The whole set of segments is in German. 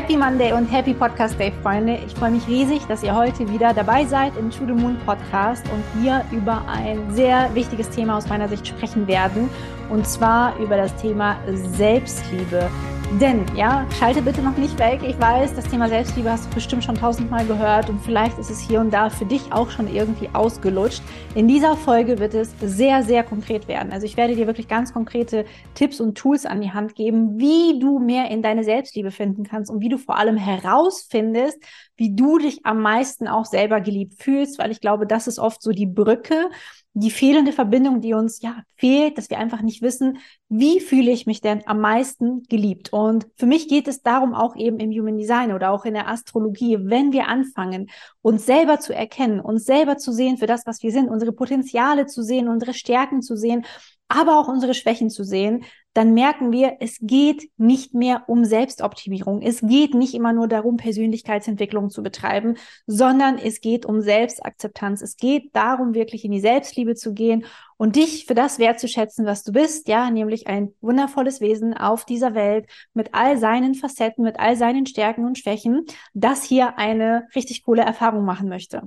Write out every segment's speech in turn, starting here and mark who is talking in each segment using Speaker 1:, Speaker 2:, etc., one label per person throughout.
Speaker 1: Happy Monday und Happy Podcast Day, Freunde. Ich freue mich riesig, dass ihr heute wieder dabei seid im To the Moon Podcast und wir über ein sehr wichtiges Thema aus meiner Sicht sprechen werden. Und zwar über das Thema Selbstliebe. Denn, ja, schalte bitte noch nicht weg. Ich weiß, das Thema Selbstliebe hast du bestimmt schon tausendmal gehört und vielleicht ist es hier und da für dich auch schon irgendwie ausgelutscht. In dieser Folge wird es sehr, sehr konkret werden. Also ich werde dir wirklich ganz konkrete Tipps und Tools an die Hand geben, wie du mehr in deine Selbstliebe finden kannst und wie du vor allem herausfindest, wie du dich am meisten auch selber geliebt fühlst, weil ich glaube, das ist oft so die Brücke die fehlende Verbindung, die uns ja fehlt, dass wir einfach nicht wissen, wie fühle ich mich denn am meisten geliebt. Und für mich geht es darum auch eben im Human Design oder auch in der Astrologie, wenn wir anfangen, uns selber zu erkennen, uns selber zu sehen für das, was wir sind, unsere Potenziale zu sehen, unsere Stärken zu sehen, aber auch unsere Schwächen zu sehen, dann merken wir, es geht nicht mehr um Selbstoptimierung. Es geht nicht immer nur darum, Persönlichkeitsentwicklung zu betreiben, sondern es geht um Selbstakzeptanz. Es geht darum, wirklich in die Selbstliebe zu gehen und dich für das wertzuschätzen, was du bist, ja, nämlich ein wundervolles Wesen auf dieser Welt mit all seinen Facetten, mit all seinen Stärken und Schwächen, das hier eine richtig coole Erfahrung machen möchte.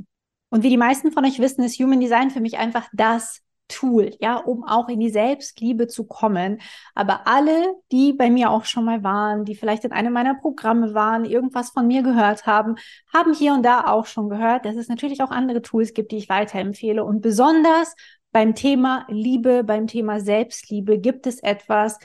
Speaker 1: Und wie die meisten von euch wissen, ist Human Design für mich einfach das Tool, ja, um auch in die Selbstliebe zu kommen. Aber alle, die bei mir auch schon mal waren, die vielleicht in einem meiner Programme waren, irgendwas von mir gehört haben, haben hier und da auch schon gehört, dass es natürlich auch andere Tools gibt, die ich weiterempfehle. Und besonders beim Thema Liebe, beim Thema Selbstliebe gibt es etwas,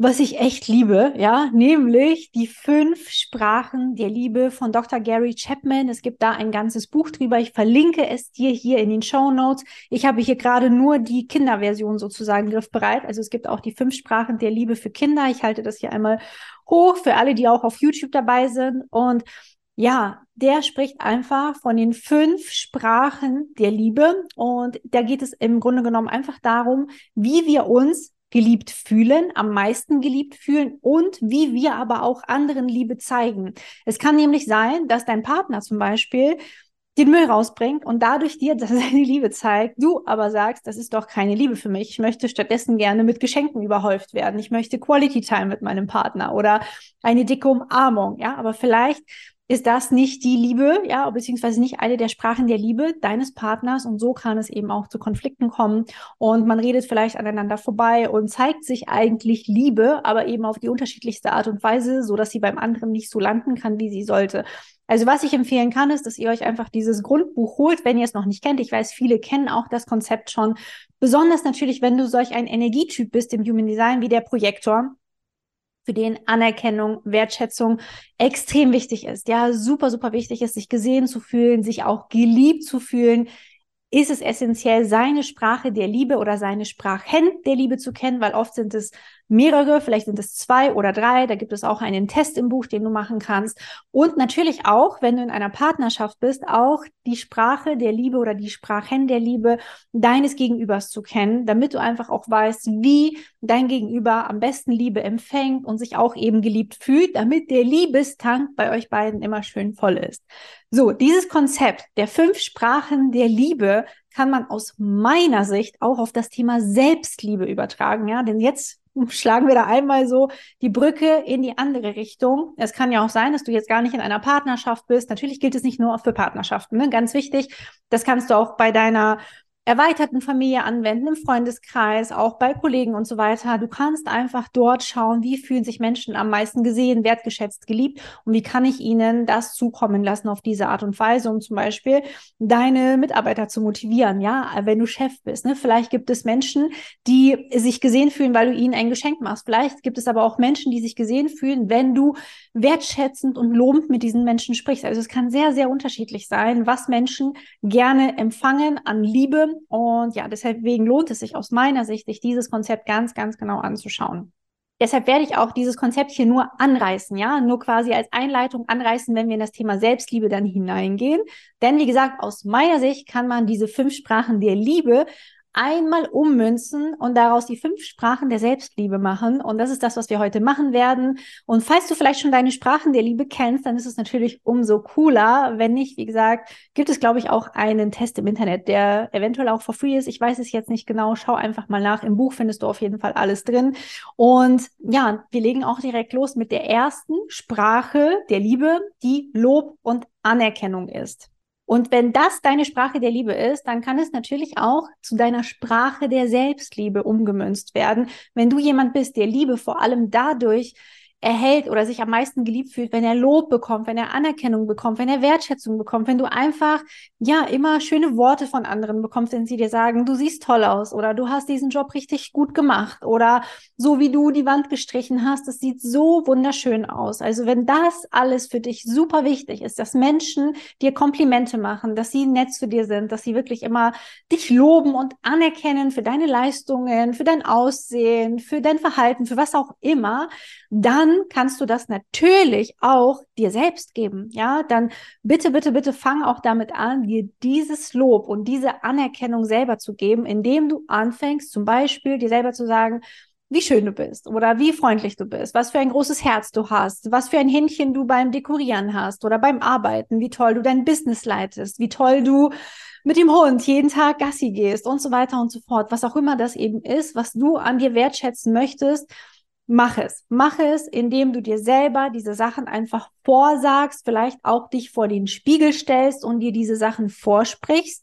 Speaker 1: was ich echt liebe, ja, nämlich die fünf Sprachen der Liebe von Dr. Gary Chapman. Es gibt da ein ganzes Buch drüber. Ich verlinke es dir hier in den Show Notes. Ich habe hier gerade nur die Kinderversion sozusagen griffbereit. Also es gibt auch die fünf Sprachen der Liebe für Kinder. Ich halte das hier einmal hoch für alle, die auch auf YouTube dabei sind. Und ja, der spricht einfach von den fünf Sprachen der Liebe. Und da geht es im Grunde genommen einfach darum, wie wir uns geliebt fühlen, am meisten geliebt fühlen und wie wir aber auch anderen Liebe zeigen. Es kann nämlich sein, dass dein Partner zum Beispiel den Müll rausbringt und dadurch dir seine Liebe zeigt, du aber sagst, das ist doch keine Liebe für mich. Ich möchte stattdessen gerne mit Geschenken überhäuft werden. Ich möchte Quality Time mit meinem Partner oder eine dicke Umarmung. Ja, aber vielleicht ist das nicht die Liebe, ja, beziehungsweise nicht eine der Sprachen der Liebe deines Partners und so kann es eben auch zu Konflikten kommen und man redet vielleicht aneinander vorbei und zeigt sich eigentlich Liebe, aber eben auf die unterschiedlichste Art und Weise, so dass sie beim anderen nicht so landen kann, wie sie sollte. Also was ich empfehlen kann, ist, dass ihr euch einfach dieses Grundbuch holt, wenn ihr es noch nicht kennt. Ich weiß, viele kennen auch das Konzept schon. Besonders natürlich, wenn du solch ein Energietyp bist im Human Design wie der Projektor für den Anerkennung, Wertschätzung extrem wichtig ist. Ja, super, super wichtig ist, sich gesehen zu fühlen, sich auch geliebt zu fühlen, ist es essentiell, seine Sprache der Liebe oder seine Sprachen der Liebe zu kennen, weil oft sind es mehrere, vielleicht sind es zwei oder drei. Da gibt es auch einen Test im Buch, den du machen kannst. Und natürlich auch, wenn du in einer Partnerschaft bist, auch die Sprache der Liebe oder die Sprachen der Liebe deines Gegenübers zu kennen, damit du einfach auch weißt, wie dein Gegenüber am besten Liebe empfängt und sich auch eben geliebt fühlt, damit der Liebestank bei euch beiden immer schön voll ist. So, dieses Konzept der fünf Sprachen der Liebe kann man aus meiner Sicht auch auf das Thema Selbstliebe übertragen, ja, denn jetzt schlagen wir da einmal so die Brücke in die andere Richtung. Es kann ja auch sein, dass du jetzt gar nicht in einer Partnerschaft bist. Natürlich gilt es nicht nur für Partnerschaften, ne? ganz wichtig. Das kannst du auch bei deiner erweiterten Familie anwenden, im Freundeskreis, auch bei Kollegen und so weiter. Du kannst einfach dort schauen, wie fühlen sich Menschen am meisten gesehen, wertgeschätzt, geliebt und wie kann ich ihnen das zukommen lassen auf diese Art und Weise, um zum Beispiel deine Mitarbeiter zu motivieren. Ja, wenn du Chef bist, ne? vielleicht gibt es Menschen, die sich gesehen fühlen, weil du ihnen ein Geschenk machst. Vielleicht gibt es aber auch Menschen, die sich gesehen fühlen, wenn du wertschätzend und lobend mit diesen Menschen sprichst. Also es kann sehr, sehr unterschiedlich sein, was Menschen gerne empfangen an Liebe und ja, deswegen lohnt es sich aus meiner Sicht, sich dieses Konzept ganz, ganz genau anzuschauen. Deshalb werde ich auch dieses Konzept hier nur anreißen, ja, nur quasi als Einleitung anreißen, wenn wir in das Thema Selbstliebe dann hineingehen. Denn wie gesagt, aus meiner Sicht kann man diese fünf Sprachen der Liebe einmal ummünzen und daraus die fünf Sprachen der Selbstliebe machen. Und das ist das, was wir heute machen werden. Und falls du vielleicht schon deine Sprachen der Liebe kennst, dann ist es natürlich umso cooler. Wenn nicht, wie gesagt, gibt es, glaube ich, auch einen Test im Internet, der eventuell auch for free ist. Ich weiß es jetzt nicht genau. Schau einfach mal nach. Im Buch findest du auf jeden Fall alles drin. Und ja, wir legen auch direkt los mit der ersten Sprache der Liebe, die Lob und Anerkennung ist. Und wenn das deine Sprache der Liebe ist, dann kann es natürlich auch zu deiner Sprache der Selbstliebe umgemünzt werden. Wenn du jemand bist, der Liebe vor allem dadurch erhält oder sich am meisten geliebt fühlt, wenn er Lob bekommt, wenn er Anerkennung bekommt, wenn er Wertschätzung bekommt, wenn du einfach, ja, immer schöne Worte von anderen bekommst, wenn sie dir sagen, du siehst toll aus oder du hast diesen Job richtig gut gemacht oder so wie du die Wand gestrichen hast, das sieht so wunderschön aus. Also wenn das alles für dich super wichtig ist, dass Menschen dir Komplimente machen, dass sie nett zu dir sind, dass sie wirklich immer dich loben und anerkennen für deine Leistungen, für dein Aussehen, für dein Verhalten, für was auch immer, dann kannst du das natürlich auch dir selbst geben. Ja, dann bitte, bitte, bitte fang auch damit an, dir dieses Lob und diese Anerkennung selber zu geben, indem du anfängst, zum Beispiel dir selber zu sagen, wie schön du bist oder wie freundlich du bist, was für ein großes Herz du hast, was für ein Händchen du beim Dekorieren hast oder beim Arbeiten, wie toll du dein Business leitest, wie toll du mit dem Hund jeden Tag Gassi gehst und so weiter und so fort, was auch immer das eben ist, was du an dir wertschätzen möchtest Mach es. Mach es, indem du dir selber diese Sachen einfach vorsagst, vielleicht auch dich vor den Spiegel stellst und dir diese Sachen vorsprichst.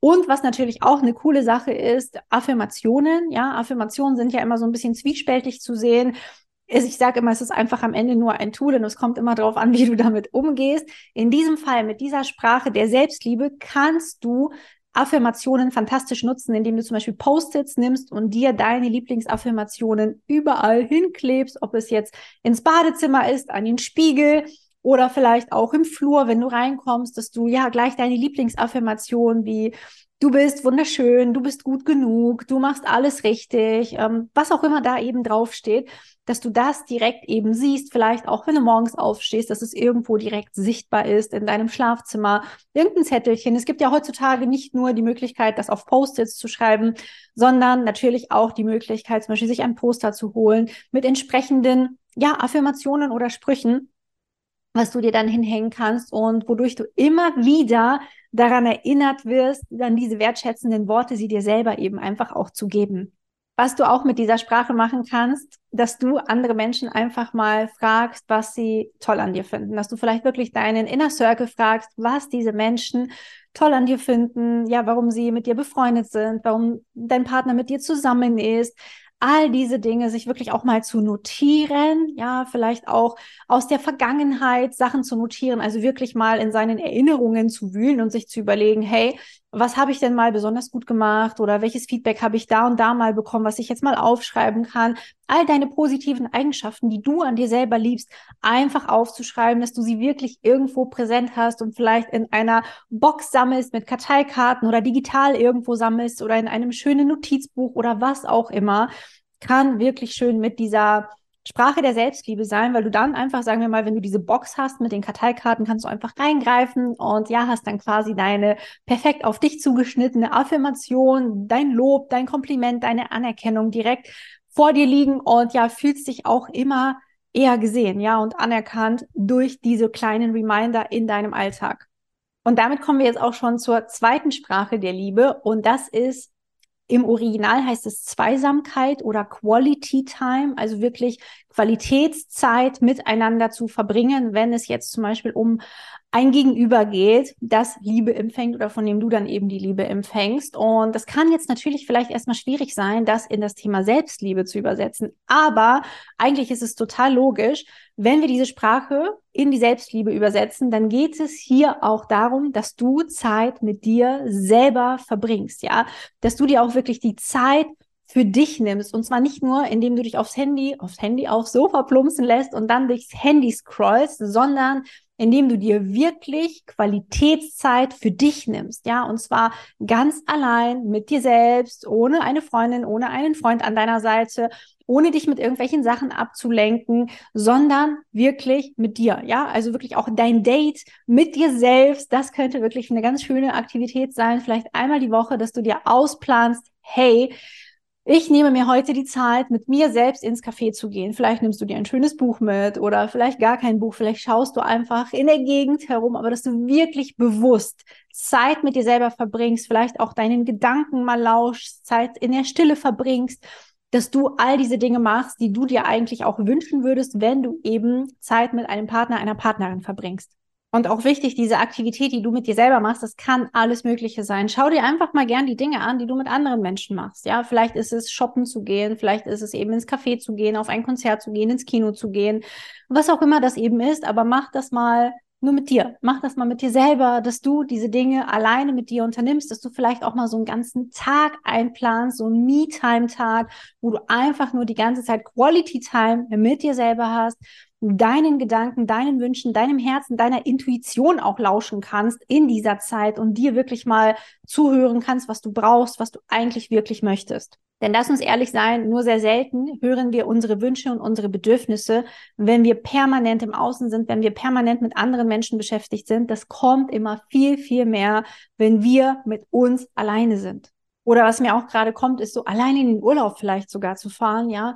Speaker 1: Und was natürlich auch eine coole Sache ist, Affirmationen. Ja, Affirmationen sind ja immer so ein bisschen zwiespältig zu sehen. Ich sage immer, es ist einfach am Ende nur ein Tool und es kommt immer darauf an, wie du damit umgehst. In diesem Fall mit dieser Sprache der Selbstliebe kannst du Affirmationen fantastisch nutzen, indem du zum Beispiel Post-its nimmst und dir deine Lieblingsaffirmationen überall hinklebst, ob es jetzt ins Badezimmer ist, an den Spiegel oder vielleicht auch im Flur, wenn du reinkommst, dass du ja gleich deine Lieblingsaffirmation wie du bist wunderschön, du bist gut genug, du machst alles richtig, ähm, was auch immer da eben draufsteht, dass du das direkt eben siehst, vielleicht auch wenn du morgens aufstehst, dass es irgendwo direkt sichtbar ist in deinem Schlafzimmer, irgendein Zettelchen. Es gibt ja heutzutage nicht nur die Möglichkeit, das auf Post-its zu schreiben, sondern natürlich auch die Möglichkeit, zum Beispiel sich ein Poster zu holen mit entsprechenden ja, Affirmationen oder Sprüchen, was du dir dann hinhängen kannst und wodurch du immer wieder daran erinnert wirst, dann diese wertschätzenden Worte sie dir selber eben einfach auch zu geben. Was du auch mit dieser Sprache machen kannst, dass du andere Menschen einfach mal fragst, was sie toll an dir finden. Dass du vielleicht wirklich deinen Inner Circle fragst, was diese Menschen toll an dir finden, ja, warum sie mit dir befreundet sind, warum dein Partner mit dir zusammen ist, all diese Dinge sich wirklich auch mal zu notieren, ja, vielleicht auch aus der Vergangenheit Sachen zu notieren, also wirklich mal in seinen Erinnerungen zu wühlen und sich zu überlegen, hey, was habe ich denn mal besonders gut gemacht oder welches Feedback habe ich da und da mal bekommen, was ich jetzt mal aufschreiben kann. All deine positiven Eigenschaften, die du an dir selber liebst, einfach aufzuschreiben, dass du sie wirklich irgendwo präsent hast und vielleicht in einer Box sammelst mit Karteikarten oder digital irgendwo sammelst oder in einem schönen Notizbuch oder was auch immer, kann wirklich schön mit dieser Sprache der Selbstliebe sein, weil du dann einfach, sagen wir mal, wenn du diese Box hast mit den Karteikarten, kannst du einfach reingreifen und ja, hast dann quasi deine perfekt auf dich zugeschnittene Affirmation, dein Lob, dein Kompliment, deine Anerkennung direkt vor dir liegen und ja, fühlst dich auch immer eher gesehen, ja, und anerkannt durch diese kleinen Reminder in deinem Alltag. Und damit kommen wir jetzt auch schon zur zweiten Sprache der Liebe und das ist im Original heißt es Zweisamkeit oder Quality Time, also wirklich Qualitätszeit miteinander zu verbringen, wenn es jetzt zum Beispiel um ein Gegenüber geht, das Liebe empfängt oder von dem du dann eben die Liebe empfängst. Und das kann jetzt natürlich vielleicht erstmal schwierig sein, das in das Thema Selbstliebe zu übersetzen. Aber eigentlich ist es total logisch, wenn wir diese Sprache in die Selbstliebe übersetzen, dann geht es hier auch darum, dass du Zeit mit dir selber verbringst, ja, dass du dir auch wirklich die Zeit für dich nimmst. Und zwar nicht nur, indem du dich aufs Handy, aufs Handy, aufs Sofa plumpsen lässt und dann durchs Handy scrollst, sondern indem du dir wirklich Qualitätszeit für dich nimmst, ja, und zwar ganz allein mit dir selbst, ohne eine Freundin, ohne einen Freund an deiner Seite, ohne dich mit irgendwelchen Sachen abzulenken, sondern wirklich mit dir, ja, also wirklich auch dein Date mit dir selbst, das könnte wirklich eine ganz schöne Aktivität sein, vielleicht einmal die Woche, dass du dir ausplanst, hey, ich nehme mir heute die Zeit, mit mir selbst ins Café zu gehen. Vielleicht nimmst du dir ein schönes Buch mit oder vielleicht gar kein Buch. Vielleicht schaust du einfach in der Gegend herum, aber dass du wirklich bewusst Zeit mit dir selber verbringst, vielleicht auch deinen Gedanken mal lauschst, Zeit in der Stille verbringst, dass du all diese Dinge machst, die du dir eigentlich auch wünschen würdest, wenn du eben Zeit mit einem Partner, einer Partnerin verbringst. Und auch wichtig, diese Aktivität, die du mit dir selber machst, das kann alles Mögliche sein. Schau dir einfach mal gern die Dinge an, die du mit anderen Menschen machst. Ja, vielleicht ist es shoppen zu gehen, vielleicht ist es eben ins Café zu gehen, auf ein Konzert zu gehen, ins Kino zu gehen, was auch immer das eben ist, aber mach das mal nur mit dir. Mach das mal mit dir selber, dass du diese Dinge alleine mit dir unternimmst, dass du vielleicht auch mal so einen ganzen Tag einplanst, so einen Me-Time-Tag, wo du einfach nur die ganze Zeit Quality-Time mit dir selber hast deinen Gedanken, deinen Wünschen, deinem Herzen, deiner Intuition auch lauschen kannst in dieser Zeit und dir wirklich mal zuhören kannst, was du brauchst, was du eigentlich wirklich möchtest. Denn lass uns ehrlich sein, nur sehr selten hören wir unsere Wünsche und unsere Bedürfnisse, wenn wir permanent im Außen sind, wenn wir permanent mit anderen Menschen beschäftigt sind. Das kommt immer viel, viel mehr, wenn wir mit uns alleine sind. Oder was mir auch gerade kommt, ist so alleine in den Urlaub vielleicht sogar zu fahren, ja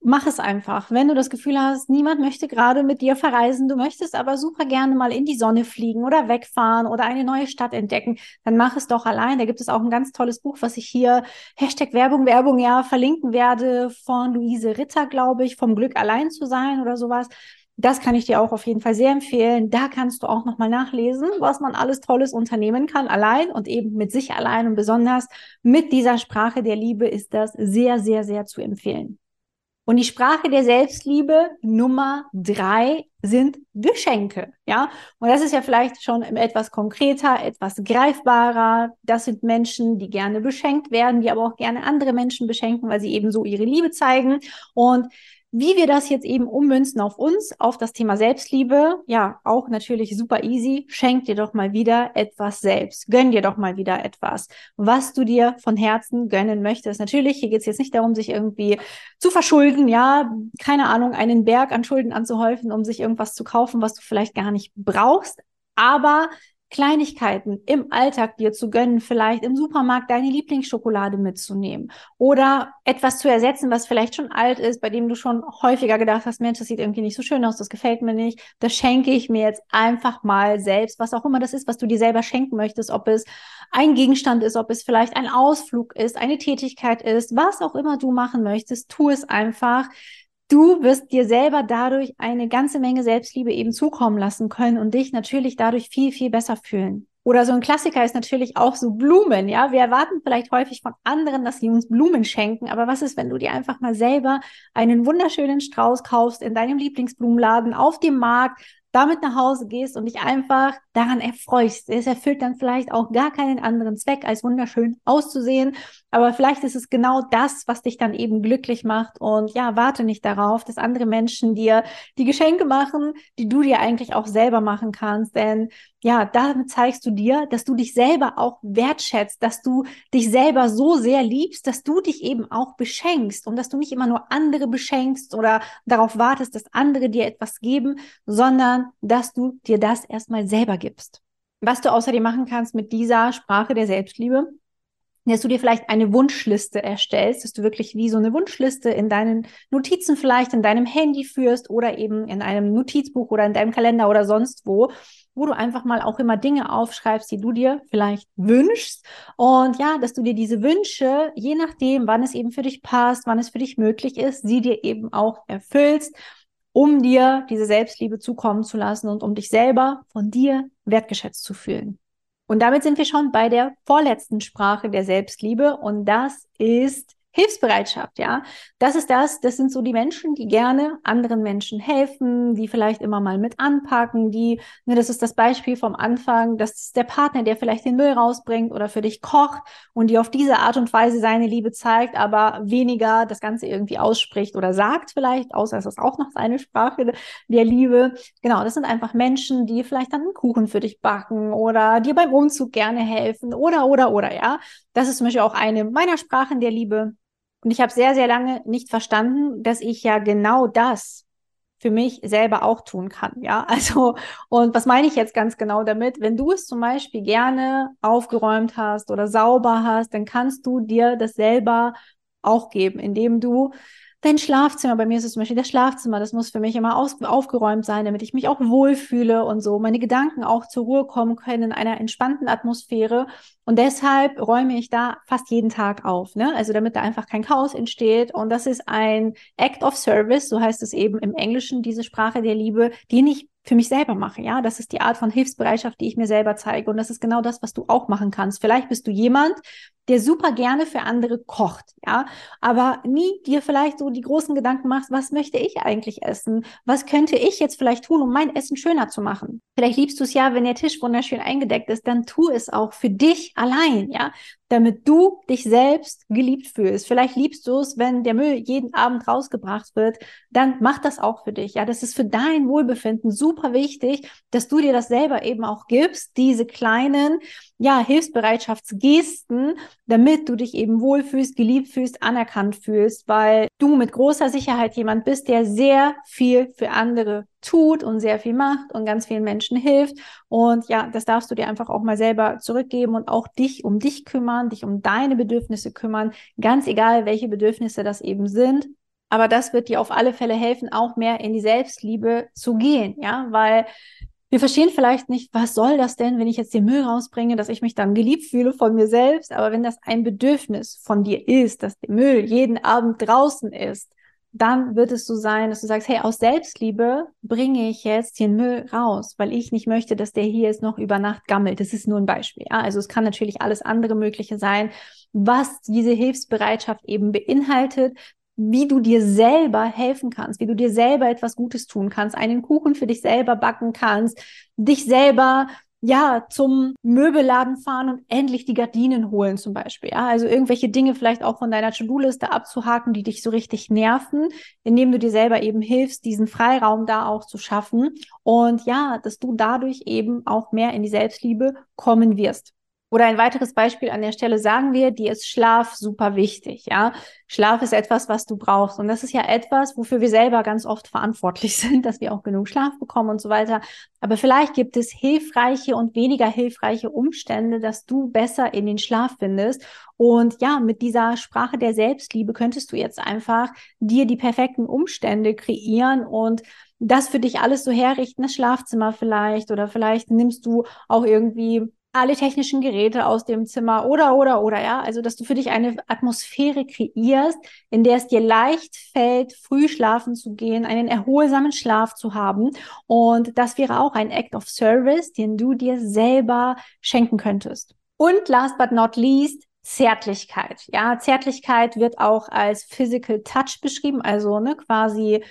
Speaker 1: mach es einfach. Wenn du das Gefühl hast, niemand möchte gerade mit dir verreisen, du möchtest aber super gerne mal in die Sonne fliegen oder wegfahren oder eine neue Stadt entdecken, dann mach es doch allein. Da gibt es auch ein ganz tolles Buch, was ich hier Hashtag Werbung, Werbung ja verlinken werde von Luise Ritter, glaube ich, vom Glück allein zu sein oder sowas. Das kann ich dir auch auf jeden Fall sehr empfehlen. Da kannst du auch nochmal nachlesen, was man alles Tolles unternehmen kann, allein und eben mit sich allein und besonders mit dieser Sprache der Liebe ist das sehr, sehr, sehr zu empfehlen. Und die Sprache der Selbstliebe Nummer drei sind Geschenke, ja. Und das ist ja vielleicht schon etwas konkreter, etwas greifbarer. Das sind Menschen, die gerne beschenkt werden, die aber auch gerne andere Menschen beschenken, weil sie eben so ihre Liebe zeigen. Und wie wir das jetzt eben ummünzen auf uns, auf das Thema Selbstliebe, ja, auch natürlich super easy. Schenk dir doch mal wieder etwas selbst. Gönn dir doch mal wieder etwas, was du dir von Herzen gönnen möchtest. Natürlich, hier geht es jetzt nicht darum, sich irgendwie zu verschulden, ja, keine Ahnung, einen Berg an Schulden anzuhäufen, um sich irgendwas zu kaufen, was du vielleicht gar nicht brauchst. Aber Kleinigkeiten im Alltag dir zu gönnen, vielleicht im Supermarkt deine Lieblingsschokolade mitzunehmen oder etwas zu ersetzen, was vielleicht schon alt ist, bei dem du schon häufiger gedacht hast, Mensch, das sieht irgendwie nicht so schön aus, das gefällt mir nicht, das schenke ich mir jetzt einfach mal selbst, was auch immer das ist, was du dir selber schenken möchtest, ob es ein Gegenstand ist, ob es vielleicht ein Ausflug ist, eine Tätigkeit ist, was auch immer du machen möchtest, tu es einfach du wirst dir selber dadurch eine ganze Menge Selbstliebe eben zukommen lassen können und dich natürlich dadurch viel, viel besser fühlen. Oder so ein Klassiker ist natürlich auch so Blumen, ja. Wir erwarten vielleicht häufig von anderen, dass sie uns Blumen schenken, aber was ist, wenn du dir einfach mal selber einen wunderschönen Strauß kaufst in deinem Lieblingsblumenladen auf dem Markt, damit nach Hause gehst und dich einfach daran erfreust. Es erfüllt dann vielleicht auch gar keinen anderen Zweck, als wunderschön auszusehen. Aber vielleicht ist es genau das, was dich dann eben glücklich macht. Und ja, warte nicht darauf, dass andere Menschen dir die Geschenke machen, die du dir eigentlich auch selber machen kannst. Denn ja, damit zeigst du dir, dass du dich selber auch wertschätzt, dass du dich selber so sehr liebst, dass du dich eben auch beschenkst und dass du nicht immer nur andere beschenkst oder darauf wartest, dass andere dir etwas geben, sondern dass du dir das erstmal selber gibst. Was du außerdem machen kannst mit dieser Sprache der Selbstliebe, dass du dir vielleicht eine Wunschliste erstellst, dass du wirklich wie so eine Wunschliste in deinen Notizen vielleicht in deinem Handy führst oder eben in einem Notizbuch oder in deinem Kalender oder sonst wo, wo du einfach mal auch immer Dinge aufschreibst, die du dir vielleicht wünschst. Und ja, dass du dir diese Wünsche, je nachdem, wann es eben für dich passt, wann es für dich möglich ist, sie dir eben auch erfüllst, um dir diese Selbstliebe zukommen zu lassen und um dich selber von dir wertgeschätzt zu fühlen. Und damit sind wir schon bei der vorletzten Sprache der Selbstliebe. Und das ist Hilfsbereitschaft, ja. Das ist das, das sind so die Menschen, die gerne anderen Menschen helfen, die vielleicht immer mal mit anpacken, die, ne, das ist das Beispiel vom Anfang, das ist der Partner, der vielleicht den Müll rausbringt oder für dich kocht und die auf diese Art und Weise seine Liebe zeigt, aber weniger das Ganze irgendwie ausspricht oder sagt vielleicht, außer es ist auch noch seine Sprache der Liebe. Genau, das sind einfach Menschen, die vielleicht dann einen Kuchen für dich backen oder dir beim Umzug gerne helfen oder, oder, oder, ja. Das ist zum Beispiel auch eine meiner Sprachen der Liebe. Und ich habe sehr, sehr lange nicht verstanden, dass ich ja genau das für mich selber auch tun kann. Ja, also, und was meine ich jetzt ganz genau damit? Wenn du es zum Beispiel gerne aufgeräumt hast oder sauber hast, dann kannst du dir das selber auch geben, indem du dein Schlafzimmer, bei mir ist es zum Beispiel das Schlafzimmer, das muss für mich immer aus, aufgeräumt sein, damit ich mich auch wohlfühle und so, meine Gedanken auch zur Ruhe kommen können in einer entspannten Atmosphäre. Und deshalb räume ich da fast jeden Tag auf, ne? Also damit da einfach kein Chaos entsteht. Und das ist ein Act of Service, so heißt es eben im Englischen, diese Sprache der Liebe, die nicht für mich selber mache. Ja, das ist die Art von Hilfsbereitschaft, die ich mir selber zeige. Und das ist genau das, was du auch machen kannst. Vielleicht bist du jemand, der super gerne für andere kocht, ja, aber nie dir vielleicht so die großen Gedanken machst, was möchte ich eigentlich essen? Was könnte ich jetzt vielleicht tun, um mein Essen schöner zu machen? Vielleicht liebst du es ja, wenn der Tisch wunderschön eingedeckt ist, dann tu es auch für dich allein, ja damit du dich selbst geliebt fühlst. Vielleicht liebst du es, wenn der Müll jeden Abend rausgebracht wird, dann mach das auch für dich. Ja, das ist für dein Wohlbefinden super wichtig, dass du dir das selber eben auch gibst, diese kleinen, ja, Hilfsbereitschaftsgesten, damit du dich eben wohlfühlst, geliebt fühlst, anerkannt fühlst, weil du mit großer Sicherheit jemand bist, der sehr viel für andere tut und sehr viel macht und ganz vielen Menschen hilft. Und ja, das darfst du dir einfach auch mal selber zurückgeben und auch dich um dich kümmern, dich um deine Bedürfnisse kümmern, ganz egal, welche Bedürfnisse das eben sind. Aber das wird dir auf alle Fälle helfen, auch mehr in die Selbstliebe zu gehen, ja, weil wir verstehen vielleicht nicht, was soll das denn, wenn ich jetzt den Müll rausbringe, dass ich mich dann geliebt fühle von mir selbst. Aber wenn das ein Bedürfnis von dir ist, dass der Müll jeden Abend draußen ist, dann wird es so sein, dass du sagst, hey, aus Selbstliebe bringe ich jetzt den Müll raus, weil ich nicht möchte, dass der hier jetzt noch über Nacht gammelt. Das ist nur ein Beispiel. Ja? Also es kann natürlich alles andere Mögliche sein, was diese Hilfsbereitschaft eben beinhaltet, wie du dir selber helfen kannst, wie du dir selber etwas Gutes tun kannst, einen Kuchen für dich selber backen kannst, dich selber ja, zum Möbelladen fahren und endlich die Gardinen holen zum Beispiel. Ja? Also irgendwelche Dinge vielleicht auch von deiner To-Do-Liste abzuhaken, die dich so richtig nerven, indem du dir selber eben hilfst, diesen Freiraum da auch zu schaffen. Und ja, dass du dadurch eben auch mehr in die Selbstliebe kommen wirst. Oder ein weiteres Beispiel an der Stelle sagen wir, dir ist Schlaf super wichtig, ja. Schlaf ist etwas, was du brauchst. Und das ist ja etwas, wofür wir selber ganz oft verantwortlich sind, dass wir auch genug Schlaf bekommen und so weiter. Aber vielleicht gibt es hilfreiche und weniger hilfreiche Umstände, dass du besser in den Schlaf findest. Und ja, mit dieser Sprache der Selbstliebe könntest du jetzt einfach dir die perfekten Umstände kreieren und das für dich alles so herrichten, das Schlafzimmer vielleicht oder vielleicht nimmst du auch irgendwie alle technischen Geräte aus dem Zimmer oder, oder, oder, ja. Also, dass du für dich eine Atmosphäre kreierst, in der es dir leicht fällt, früh schlafen zu gehen, einen erholsamen Schlaf zu haben. Und das wäre auch ein Act of Service, den du dir selber schenken könntest. Und last but not least, Zärtlichkeit. Ja, Zärtlichkeit wird auch als Physical Touch beschrieben, also ne, quasi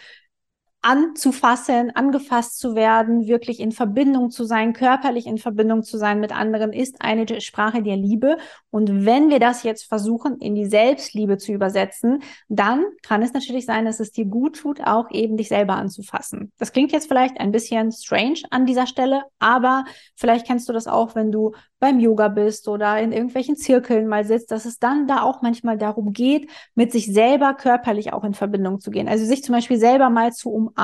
Speaker 1: anzufassen, angefasst zu werden, wirklich in Verbindung zu sein, körperlich in Verbindung zu sein mit anderen, ist eine Sprache der Liebe. Und wenn wir das jetzt versuchen, in die Selbstliebe zu übersetzen, dann kann es natürlich sein, dass es dir gut tut, auch eben dich selber anzufassen. Das klingt jetzt vielleicht ein bisschen strange an dieser Stelle, aber vielleicht kennst du das auch, wenn du beim Yoga bist oder in irgendwelchen Zirkeln mal sitzt, dass es dann da auch manchmal darum geht, mit sich selber körperlich auch in Verbindung zu gehen. Also sich zum Beispiel selber mal zu umarmen,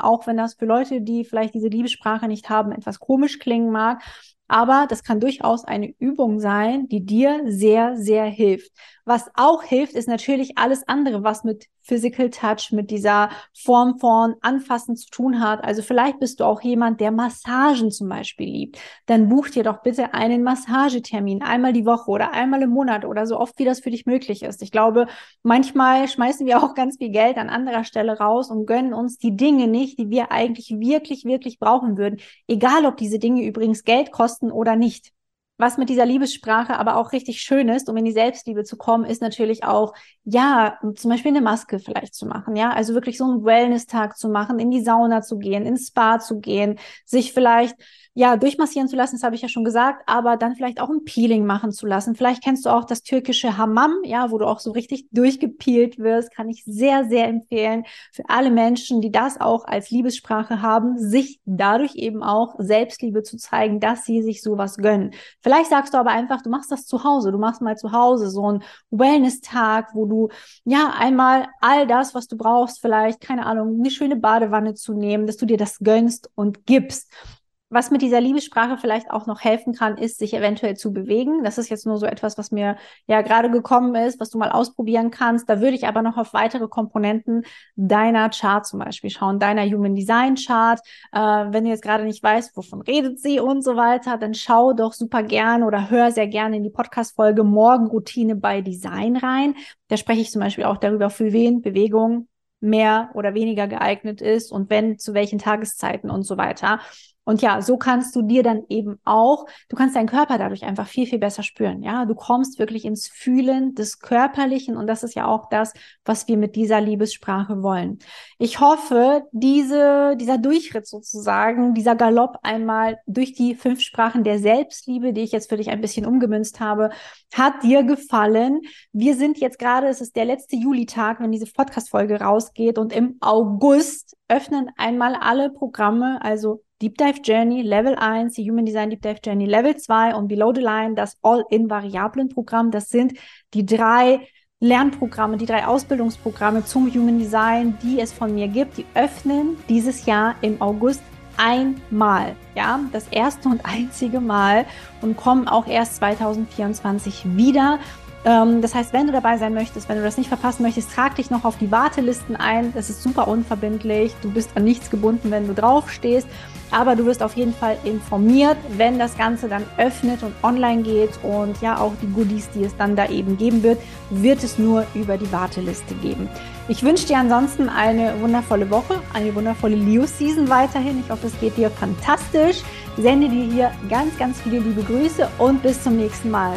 Speaker 1: auch wenn das für Leute, die vielleicht diese Liebessprache nicht haben, etwas komisch klingen mag. Aber das kann durchaus eine Übung sein, die dir sehr, sehr hilft. Was auch hilft, ist natürlich alles andere, was mit Physical Touch, mit dieser Form von Anfassen zu tun hat. Also vielleicht bist du auch jemand, der Massagen zum Beispiel liebt. Dann buch dir doch bitte einen Massagetermin einmal die Woche oder einmal im Monat oder so oft, wie das für dich möglich ist. Ich glaube, manchmal schmeißen wir auch ganz viel Geld an anderer Stelle raus und gönnen uns die Dinge nicht, die wir eigentlich wirklich, wirklich brauchen würden. Egal, ob diese Dinge übrigens Geld kosten oder nicht. Was mit dieser Liebessprache aber auch richtig schön ist, um in die Selbstliebe zu kommen, ist natürlich auch, ja, zum Beispiel eine Maske vielleicht zu machen, ja, also wirklich so einen Wellness-Tag zu machen, in die Sauna zu gehen, ins Spa zu gehen, sich vielleicht ja, durchmassieren zu lassen, das habe ich ja schon gesagt, aber dann vielleicht auch ein Peeling machen zu lassen. Vielleicht kennst du auch das türkische Hammam, ja, wo du auch so richtig durchgepeelt wirst, kann ich sehr, sehr empfehlen für alle Menschen, die das auch als Liebessprache haben, sich dadurch eben auch Selbstliebe zu zeigen, dass sie sich sowas gönnen. Vielleicht sagst du aber einfach, du machst das zu Hause. Du machst mal zu Hause so einen Wellness-Tag, wo du ja einmal all das, was du brauchst, vielleicht, keine Ahnung, eine schöne Badewanne zu nehmen, dass du dir das gönnst und gibst was mit dieser Liebessprache vielleicht auch noch helfen kann, ist, sich eventuell zu bewegen. Das ist jetzt nur so etwas, was mir ja gerade gekommen ist, was du mal ausprobieren kannst. Da würde ich aber noch auf weitere Komponenten deiner Chart zum Beispiel schauen, deiner Human Design Chart. Äh, wenn du jetzt gerade nicht weißt, wovon redet sie und so weiter, dann schau doch super gern oder hör sehr gerne in die Podcast-Folge Morgenroutine bei Design rein. Da spreche ich zum Beispiel auch darüber, für wen Bewegung mehr oder weniger geeignet ist und wenn, zu welchen Tageszeiten und so weiter. Und ja, so kannst du dir dann eben auch, du kannst deinen Körper dadurch einfach viel, viel besser spüren. Ja, du kommst wirklich ins Fühlen des Körperlichen und das ist ja auch das, was wir mit dieser Liebessprache wollen. Ich hoffe, diese, dieser Durchritt sozusagen, dieser Galopp einmal durch die fünf Sprachen der Selbstliebe, die ich jetzt für dich ein bisschen umgemünzt habe, hat dir gefallen. Wir sind jetzt gerade, es ist der letzte Julitag, wenn diese Podcast-Folge rausgeht und im August öffnen einmal alle Programme, also Deep Dive Journey Level 1, die Human Design Deep Dive Journey Level 2 und Below the Line das All-in-Variablen-Programm. Das sind die drei Lernprogramme, die drei Ausbildungsprogramme zum Human Design, die es von mir gibt. Die öffnen dieses Jahr im August einmal, ja, das erste und einzige Mal und kommen auch erst 2024 wieder. Ähm, das heißt, wenn du dabei sein möchtest, wenn du das nicht verpassen möchtest, trag dich noch auf die Wartelisten ein. Das ist super unverbindlich. Du bist an nichts gebunden, wenn du draufstehst. Aber du wirst auf jeden Fall informiert, wenn das Ganze dann öffnet und online geht. Und ja, auch die Goodies, die es dann da eben geben wird, wird es nur über die Warteliste geben. Ich wünsche dir ansonsten eine wundervolle Woche, eine wundervolle Leo-Season weiterhin. Ich hoffe, es geht dir fantastisch. Sende dir hier ganz, ganz viele liebe Grüße und bis zum nächsten Mal.